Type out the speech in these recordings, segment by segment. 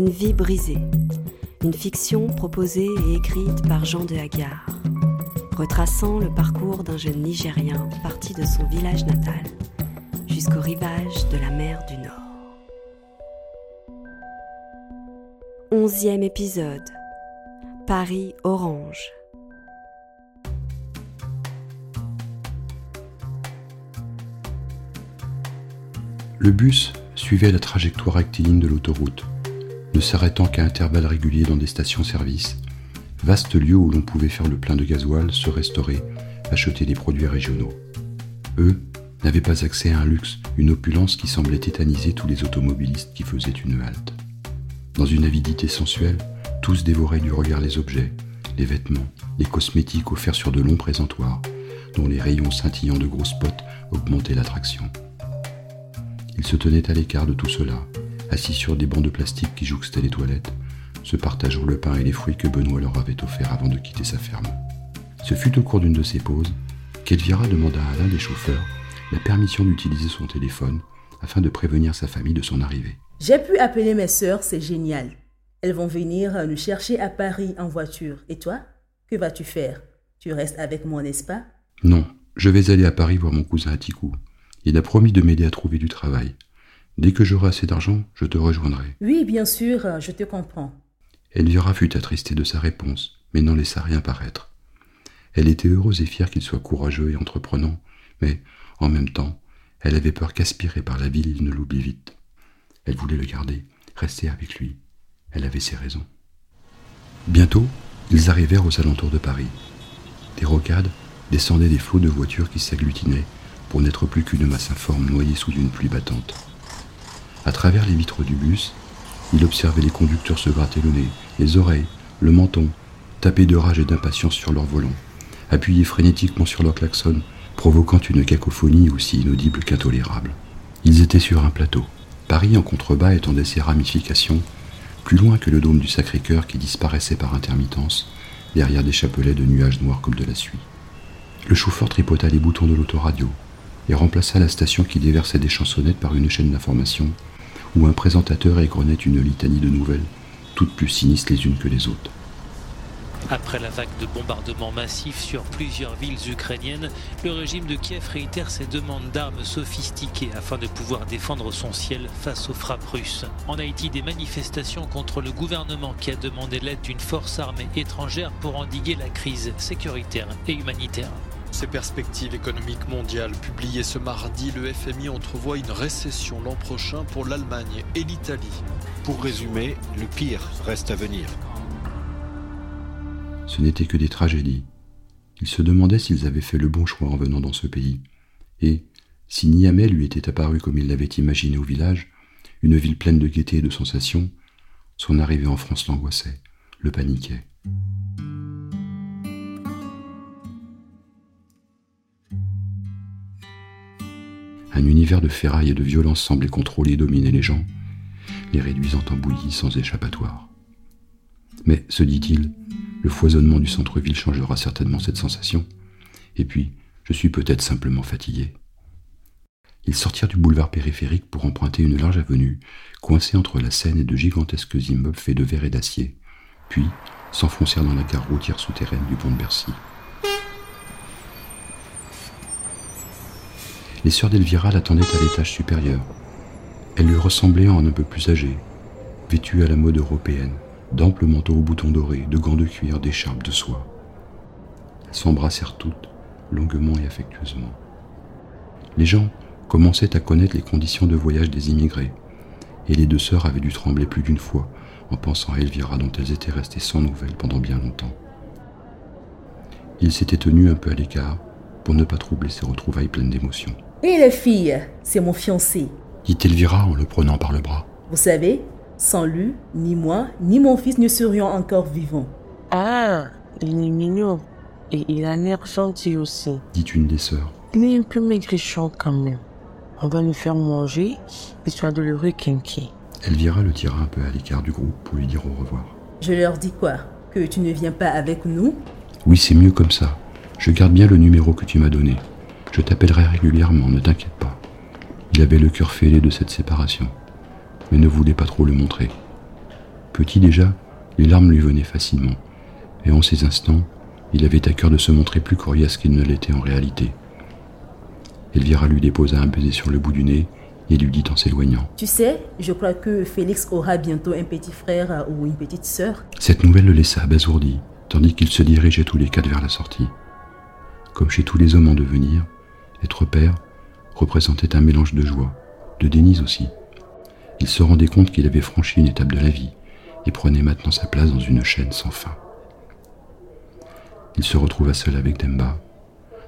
Une vie brisée. Une fiction proposée et écrite par Jean de Hagar, retraçant le parcours d'un jeune Nigérien parti de son village natal jusqu'au rivage de la mer du Nord. Onzième épisode. Paris Orange. Le bus suivait la trajectoire rectiligne de l'autoroute, ne s'arrêtant qu'à intervalles réguliers dans des stations-service, vaste lieu où l'on pouvait faire le plein de gasoil, se restaurer, acheter des produits régionaux. Eux n'avaient pas accès à un luxe, une opulence qui semblait tétaniser tous les automobilistes qui faisaient une halte. Dans une avidité sensuelle, tous dévoraient du regard les objets, les vêtements, les cosmétiques offerts sur de longs présentoirs, dont les rayons scintillants de gros spots augmentaient l'attraction. Ils se tenaient à l'écart de tout cela, assis sur des bancs de plastique qui jouxtaient les toilettes, se partageant le pain et les fruits que Benoît leur avait offerts avant de quitter sa ferme. Ce fut au cours d'une de ces pauses qu'Elvira demanda à l'un des chauffeurs la permission d'utiliser son téléphone afin de prévenir sa famille de son arrivée. J'ai pu appeler mes sœurs, c'est génial. Elles vont venir nous chercher à Paris en voiture. Et toi Que vas-tu faire? Tu restes avec moi, n'est-ce pas? Non, je vais aller à Paris voir mon cousin Atikou. Il a promis de m'aider à trouver du travail. Dès que j'aurai assez d'argent, je te rejoindrai. Oui, bien sûr, je te comprends. Elvira fut attristée de sa réponse, mais n'en laissa rien paraître. Elle était heureuse et fière qu'il soit courageux et entreprenant, mais, en même temps, elle avait peur qu'aspiré par la ville, il ne l'oublie vite. Elle voulait le garder, rester avec lui. Elle avait ses raisons. Bientôt, ils arrivèrent aux alentours de Paris. Des rocades descendaient des flots de voitures qui s'agglutinaient pour n'être plus qu'une masse informe noyée sous une pluie battante. À travers les vitres du bus, il observait les conducteurs se gratter le nez, les oreilles, le menton, taper de rage et d'impatience sur leur volant, appuyer frénétiquement sur leur klaxon, provoquant une cacophonie aussi inaudible qu'intolérable. Ils étaient sur un plateau. Paris en contrebas étendait ses ramifications, plus loin que le dôme du Sacré-Cœur qui disparaissait par intermittence, derrière des chapelets de nuages noirs comme de la suie. Le chauffeur tripota les boutons de l'autoradio et remplaça la station qui déversait des chansonnettes par une chaîne d'information où un présentateur égrenait une litanie de nouvelles, toutes plus sinistres les unes que les autres. Après la vague de bombardements massifs sur plusieurs villes ukrainiennes, le régime de Kiev réitère ses demandes d'armes sophistiquées afin de pouvoir défendre son ciel face aux frappes russes. En Haïti, des manifestations contre le gouvernement qui a demandé l'aide d'une force armée étrangère pour endiguer la crise sécuritaire et humanitaire. Ces perspectives économiques mondiales publiées ce mardi, le FMI entrevoit une récession l'an prochain pour l'Allemagne et l'Italie. Pour résumer, le pire reste à venir ce n'étaient que des tragédies. Il se demandait s'ils avaient fait le bon choix en venant dans ce pays. Et, si Niamey lui était apparu comme il l'avait imaginé au village, une ville pleine de gaieté et de sensations, son arrivée en France l'angoissait, le paniquait. Un univers de ferraille et de violence semblait contrôler et dominer les gens, les réduisant en bouillie sans échappatoire. Mais, se dit-il, le foisonnement du centre-ville changera certainement cette sensation. Et puis, je suis peut-être simplement fatigué. Ils sortirent du boulevard périphérique pour emprunter une large avenue, coincée entre la Seine et de gigantesques immeubles faits de verre et d'acier, puis s'enfoncèrent dans la gare routière souterraine du pont de Bercy. Les sœurs d'Elvira l'attendaient à l'étage supérieur. Elle lui ressemblait en un peu plus âgée, vêtue à la mode européenne, d'amples manteaux aux boutons dorés, de gants de cuir, d'écharpes de soie. Elles s'embrassèrent toutes, longuement et affectueusement. Les gens commençaient à connaître les conditions de voyage des immigrés, et les deux sœurs avaient dû trembler plus d'une fois en pensant à Elvira dont elles étaient restées sans nouvelles pendant bien longtemps. Ils s'étaient tenus un peu à l'écart pour ne pas troubler ces retrouvailles pleines d'émotions. Et les filles, c'est mon fiancé, dit Elvira en le prenant par le bras. Vous savez, sans lui, ni moi, ni mon fils ne serions encore vivants. Ah, il est mignon. Et il a l'air gentil aussi. Dit une des sœurs. Il est un peu maigrichon quand même. On va nous faire manger, histoire de le requinquer. Elvira le tira un peu à l'écart du groupe pour lui dire au revoir. Je leur dis quoi? Que tu ne viens pas avec nous? Oui, c'est mieux comme ça. Je garde bien le numéro que tu m'as donné. Je t'appellerai régulièrement, ne t'inquiète pas. Il avait le cœur fêlé de cette séparation mais ne voulait pas trop le montrer. Petit déjà, les larmes lui venaient facilement, et en ces instants, il avait à cœur de se montrer plus coriace qu'il ne l'était en réalité. Elvira lui déposa un baiser sur le bout du nez et lui dit en s'éloignant. Tu sais, je crois que Félix aura bientôt un petit frère ou une petite sœur. Cette nouvelle le laissa abasourdi, tandis qu'ils se dirigeaient tous les quatre vers la sortie. Comme chez tous les hommes en devenir, être père représentait un mélange de joie, de déni aussi. Il se rendait compte qu'il avait franchi une étape de la vie et prenait maintenant sa place dans une chaîne sans fin. Il se retrouva seul avec Demba.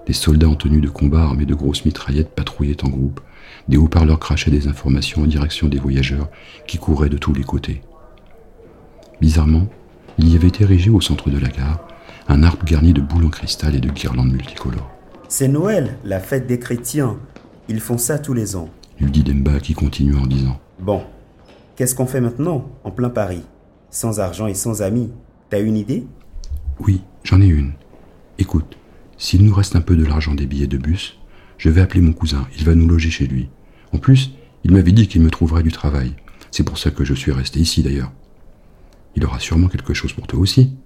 Des soldats en tenue de combat armés de grosses mitraillettes patrouillaient en groupe. Des haut-parleurs crachaient des informations en direction des voyageurs qui couraient de tous les côtés. Bizarrement, il y avait érigé au centre de la gare un arbre garni de boules en cristal et de guirlandes multicolores. C'est Noël, la fête des chrétiens. Ils font ça tous les ans. Lui dit Demba qui continua en disant Bon, qu'est-ce qu'on fait maintenant, en plein Paris? Sans argent et sans amis. T'as une idée? Oui, j'en ai une. Écoute, s'il nous reste un peu de l'argent des billets de bus, je vais appeler mon cousin, il va nous loger chez lui. En plus, il m'avait dit qu'il me trouverait du travail. C'est pour ça que je suis resté ici d'ailleurs. Il aura sûrement quelque chose pour toi aussi.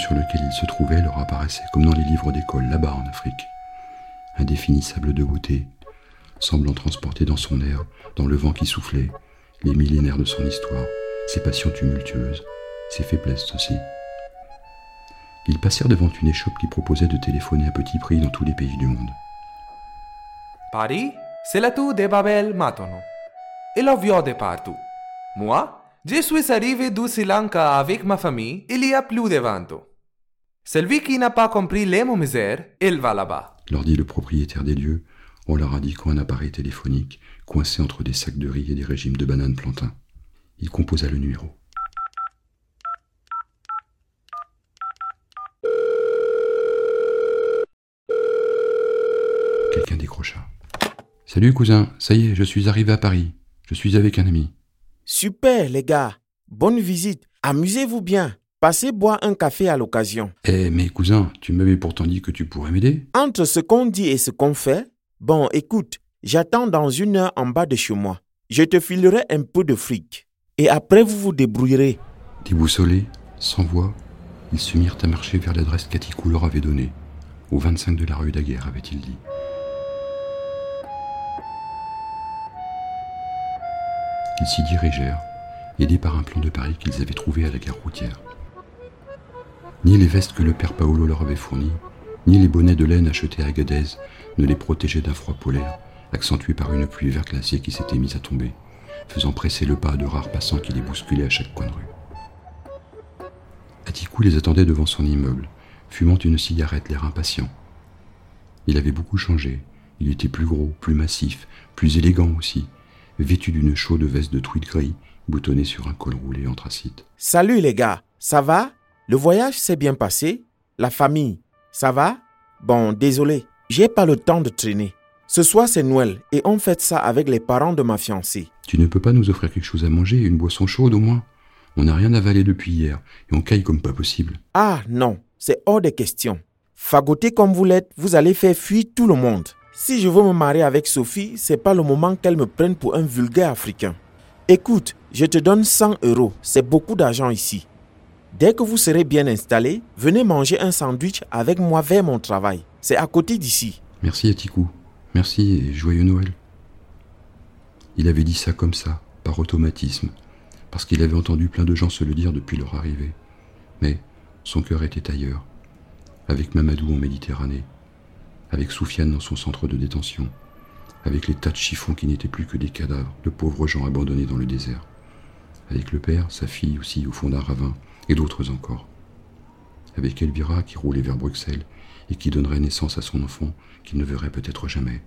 Sur lequel il se trouvait, leur apparaissait comme dans les livres d'école là-bas en Afrique. Indéfinissable de beauté, semblant transporter dans son air, dans le vent qui soufflait, les millénaires de son histoire, ses passions tumultueuses, ses faiblesses aussi. Ils passèrent devant une échoppe qui proposait de téléphoner à petit prix dans tous les pays du monde. Paris, c'est la tour de Babel maintenant. Et l'avion de partout. Moi, je suis arrivé du Sri Lanka avec ma famille il y a plus de 20 ans. Celui qui n'a pas compris les mots misères, il va là-bas. leur dit le propriétaire des lieux en leur indiquant un appareil téléphonique coincé entre des sacs de riz et des régimes de bananes plantains. Il composa le numéro. Quelqu'un décrocha. Salut cousin, ça y est, je suis arrivé à Paris. Je suis avec un ami. Super, les gars. Bonne visite. Amusez-vous bien. Passez boire un café à l'occasion. Eh mais cousin, tu m'avais pourtant dit que tu pourrais m'aider. Entre ce qu'on dit et ce qu'on fait, bon, écoute, j'attends dans une heure en bas de chez moi. Je te filerai un peu de fric. Et après, vous vous débrouillerez. Déboussolés, sans voix, ils se mirent à marcher vers l'adresse qu'Atikou leur avait donnée, au 25 de la rue Daguerre, avait-il dit. Ils s'y dirigèrent, aidés par un plan de Paris qu'ils avaient trouvé à la gare routière. Ni les vestes que le père Paolo leur avait fournies, ni les bonnets de laine achetés à Gadez ne les protégeaient d'un froid polaire, accentué par une pluie verglacée qui s'était mise à tomber, faisant presser le pas de rares passants qui les bousculaient à chaque coin de rue. Atikou les attendait devant son immeuble, fumant une cigarette, l'air impatient. Il avait beaucoup changé. Il était plus gros, plus massif, plus élégant aussi, vêtu d'une chaude veste de tweed gris, boutonnée sur un col roulé anthracite. Salut les gars, ça va? Le voyage s'est bien passé La famille, ça va? Bon, désolé, j'ai pas le temps de traîner. Ce soir c'est Noël et on fête ça avec les parents de ma fiancée. Tu ne peux pas nous offrir quelque chose à manger, une boisson chaude au moins On n'a rien avalé depuis hier et on caille comme pas possible. Ah non, c'est hors de question. Fagoté comme vous l'êtes, vous allez faire fuir tout le monde. Si je veux me marier avec Sophie, c'est pas le moment qu'elle me prenne pour un vulgaire africain. Écoute, je te donne 100 euros, c'est beaucoup d'argent ici. Dès que vous serez bien installé, venez manger un sandwich avec moi vers mon travail. C'est à côté d'ici. Merci Atikou. Merci et joyeux Noël. Il avait dit ça comme ça, par automatisme, parce qu'il avait entendu plein de gens se le dire depuis leur arrivée. Mais son cœur était ailleurs, avec Mamadou en Méditerranée, avec Soufiane dans son centre de détention, avec les tas de chiffons qui n'étaient plus que des cadavres de pauvres gens abandonnés dans le désert, avec le père, sa fille aussi au fond d'un ravin, et d'autres encore, avec Elvira qui roulait vers Bruxelles et qui donnerait naissance à son enfant qu'il ne verrait peut-être jamais.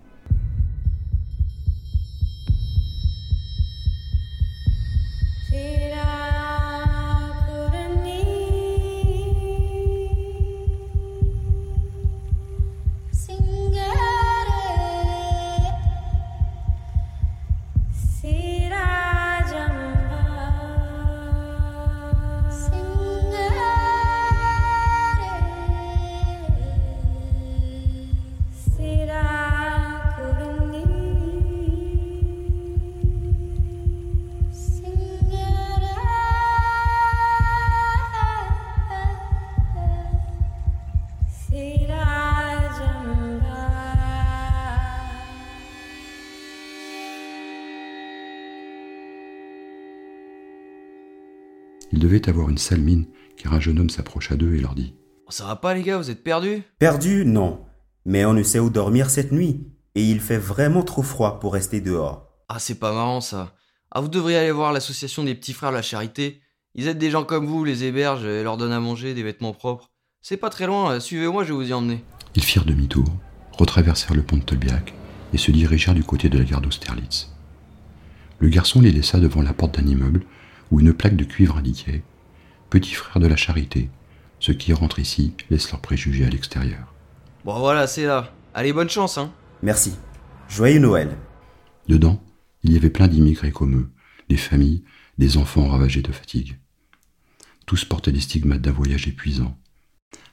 Devaient avoir une sale mine, car un jeune homme s'approcha d'eux et leur dit Ça va pas, les gars, vous êtes perdus? Perdus, non. Mais on ne sait où dormir cette nuit, et il fait vraiment trop froid pour rester dehors. Ah, c'est pas marrant ça. Ah, vous devriez aller voir l'association des petits frères de la charité. Ils aident des gens comme vous, les hébergent et leur donnent à manger, des vêtements propres. C'est pas très loin, suivez-moi, je vais vous y emmener. Ils firent demi-tour, retraversèrent le pont de Tolbiac et se dirigèrent du côté de la gare d'Austerlitz. Le garçon les laissa devant la porte d'un immeuble où une plaque de cuivre indiquait Petit frère de la charité, ceux qui rentrent ici laissent leurs préjugés à l'extérieur. Bon voilà, c'est là. Allez, bonne chance, hein. Merci. Joyeux Noël. Dedans, il y avait plein d'immigrés comme eux, des familles, des enfants ravagés de fatigue. Tous portaient les stigmates d'un voyage épuisant.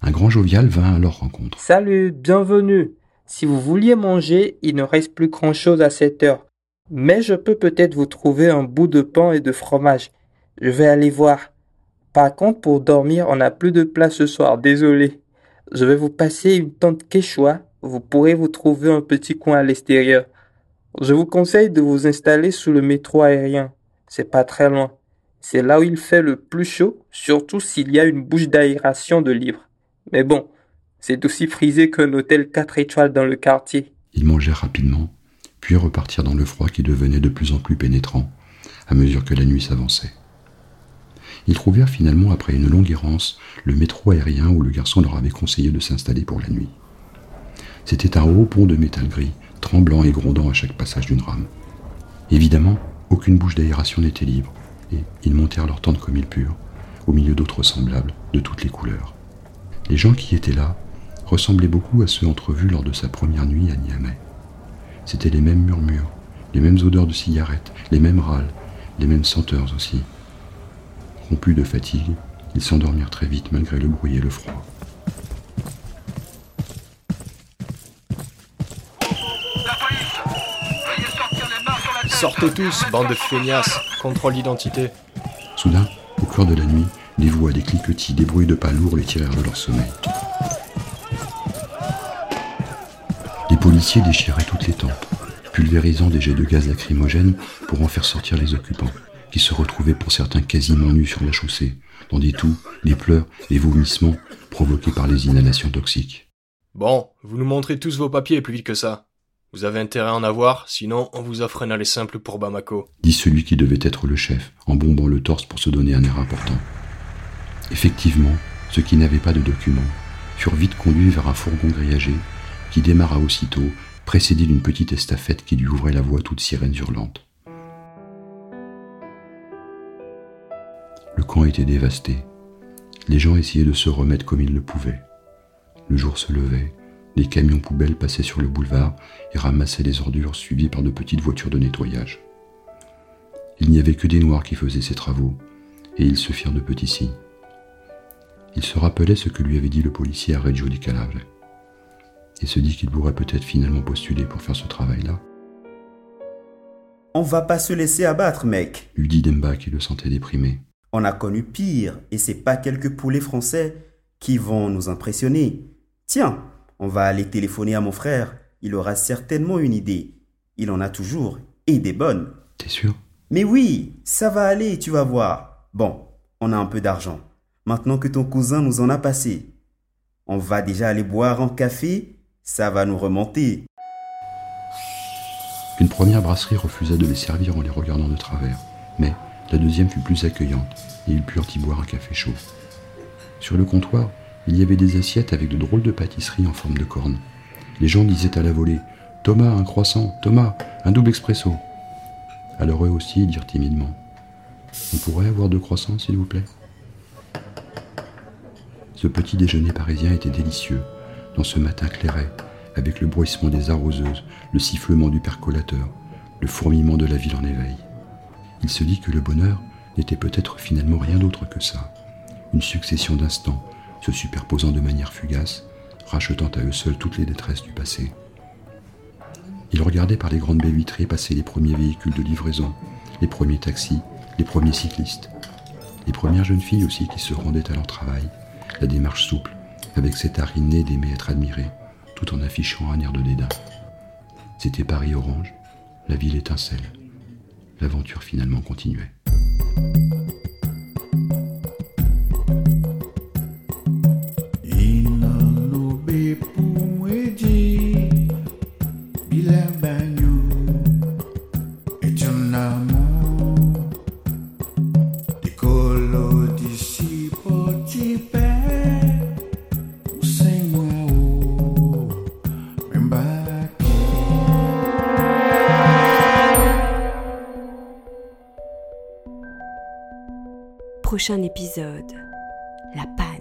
Un grand jovial vint à leur rencontre. Salut, bienvenue. Si vous vouliez manger, il ne reste plus grand-chose à cette heure. Mais je peux peut-être vous trouver un bout de pain et de fromage. Je vais aller voir. Par contre, pour dormir, on n'a plus de place ce soir, désolé. Je vais vous passer une tente quechua. Vous pourrez vous trouver un petit coin à l'extérieur. Je vous conseille de vous installer sous le métro aérien. C'est pas très loin. C'est là où il fait le plus chaud, surtout s'il y a une bouche d'aération de libre. Mais bon, c'est aussi frisé qu'un hôtel 4 étoiles dans le quartier. Ils mangèrent rapidement, puis repartirent dans le froid qui devenait de plus en plus pénétrant à mesure que la nuit s'avançait. Ils trouvèrent finalement, après une longue errance, le métro aérien où le garçon leur avait conseillé de s'installer pour la nuit. C'était un haut pont de métal gris, tremblant et grondant à chaque passage d'une rame. Évidemment, aucune bouche d'aération n'était libre, et ils montèrent leur tente comme ils purent, au milieu d'autres semblables, de toutes les couleurs. Les gens qui étaient là ressemblaient beaucoup à ceux entrevus lors de sa première nuit à Niamey. C'étaient les mêmes murmures, les mêmes odeurs de cigarettes, les mêmes râles, les mêmes senteurs aussi. Rompus de fatigue, ils s'endormirent très vite malgré le bruit et le froid. Sortez tous, bande de feignasses, contrôle d'identité. Soudain, au cœur de la nuit, des voix, des cliquetis, des bruits de pas lourds les tirèrent de leur sommeil. Les policiers déchiraient toutes les tentes, pulvérisant des jets de gaz lacrymogène pour en faire sortir les occupants, qui se retrouvaient pour certains quasiment nus sur la chaussée, dans des toux, des pleurs, des vomissements provoqués par les inhalations toxiques. Bon, vous nous montrez tous vos papiers plus vite que ça. Vous avez intérêt à en avoir, sinon on vous offre un aller simple pour Bamako. Dit celui qui devait être le chef, en bombant le torse pour se donner un air important. Effectivement, ceux qui n'avaient pas de documents furent vite conduits vers un fourgon grillagé qui démarra aussitôt, précédé d'une petite estafette qui lui ouvrait la voie toute sirène hurlante. Camp était dévasté. Les gens essayaient de se remettre comme ils le pouvaient. Le jour se levait, les camions poubelles passaient sur le boulevard et ramassaient les ordures suivies par de petites voitures de nettoyage. Il n'y avait que des noirs qui faisaient ces travaux, et ils se firent de petits signes. Il se rappelait ce que lui avait dit le policier à Reggio di Calave, et se dit qu'il pourrait peut-être finalement postuler pour faire ce travail-là. On va pas se laisser abattre, mec, lui dit Demba qui le sentait déprimé. On a connu pire, et c'est pas quelques poulets français qui vont nous impressionner. Tiens, on va aller téléphoner à mon frère. Il aura certainement une idée. Il en a toujours, et des bonnes. T'es sûr? Mais oui, ça va aller, tu vas voir. Bon, on a un peu d'argent. Maintenant que ton cousin nous en a passé. On va déjà aller boire un café, ça va nous remonter. Une première brasserie refusa de les servir en les regardant de travers, mais la deuxième fut plus accueillante et ils purent y boire un café chaud. Sur le comptoir, il y avait des assiettes avec de drôles de pâtisseries en forme de cornes. Les gens disaient à la volée Thomas, un croissant, Thomas, un double expresso. Alors eux aussi dirent timidement On pourrait avoir deux croissants, s'il vous plaît? Ce petit déjeuner parisien était délicieux, dans ce matin clairet, avec le bruissement des arroseuses, le sifflement du percolateur, le fourmillement de la ville en éveil. Il se dit que le bonheur n'était peut-être finalement rien d'autre que ça, une succession d'instants se superposant de manière fugace, rachetant à eux seuls toutes les détresses du passé. Il regardait par les grandes baies vitrées passer les premiers véhicules de livraison, les premiers taxis, les premiers cyclistes, les premières jeunes filles aussi qui se rendaient à leur travail, la démarche souple, avec cet art inné d'aimer être admiré, tout en affichant un air de dédain. C'était Paris orange, la ville étincelle. L'aventure finalement continuait. Prochain épisode, la panne.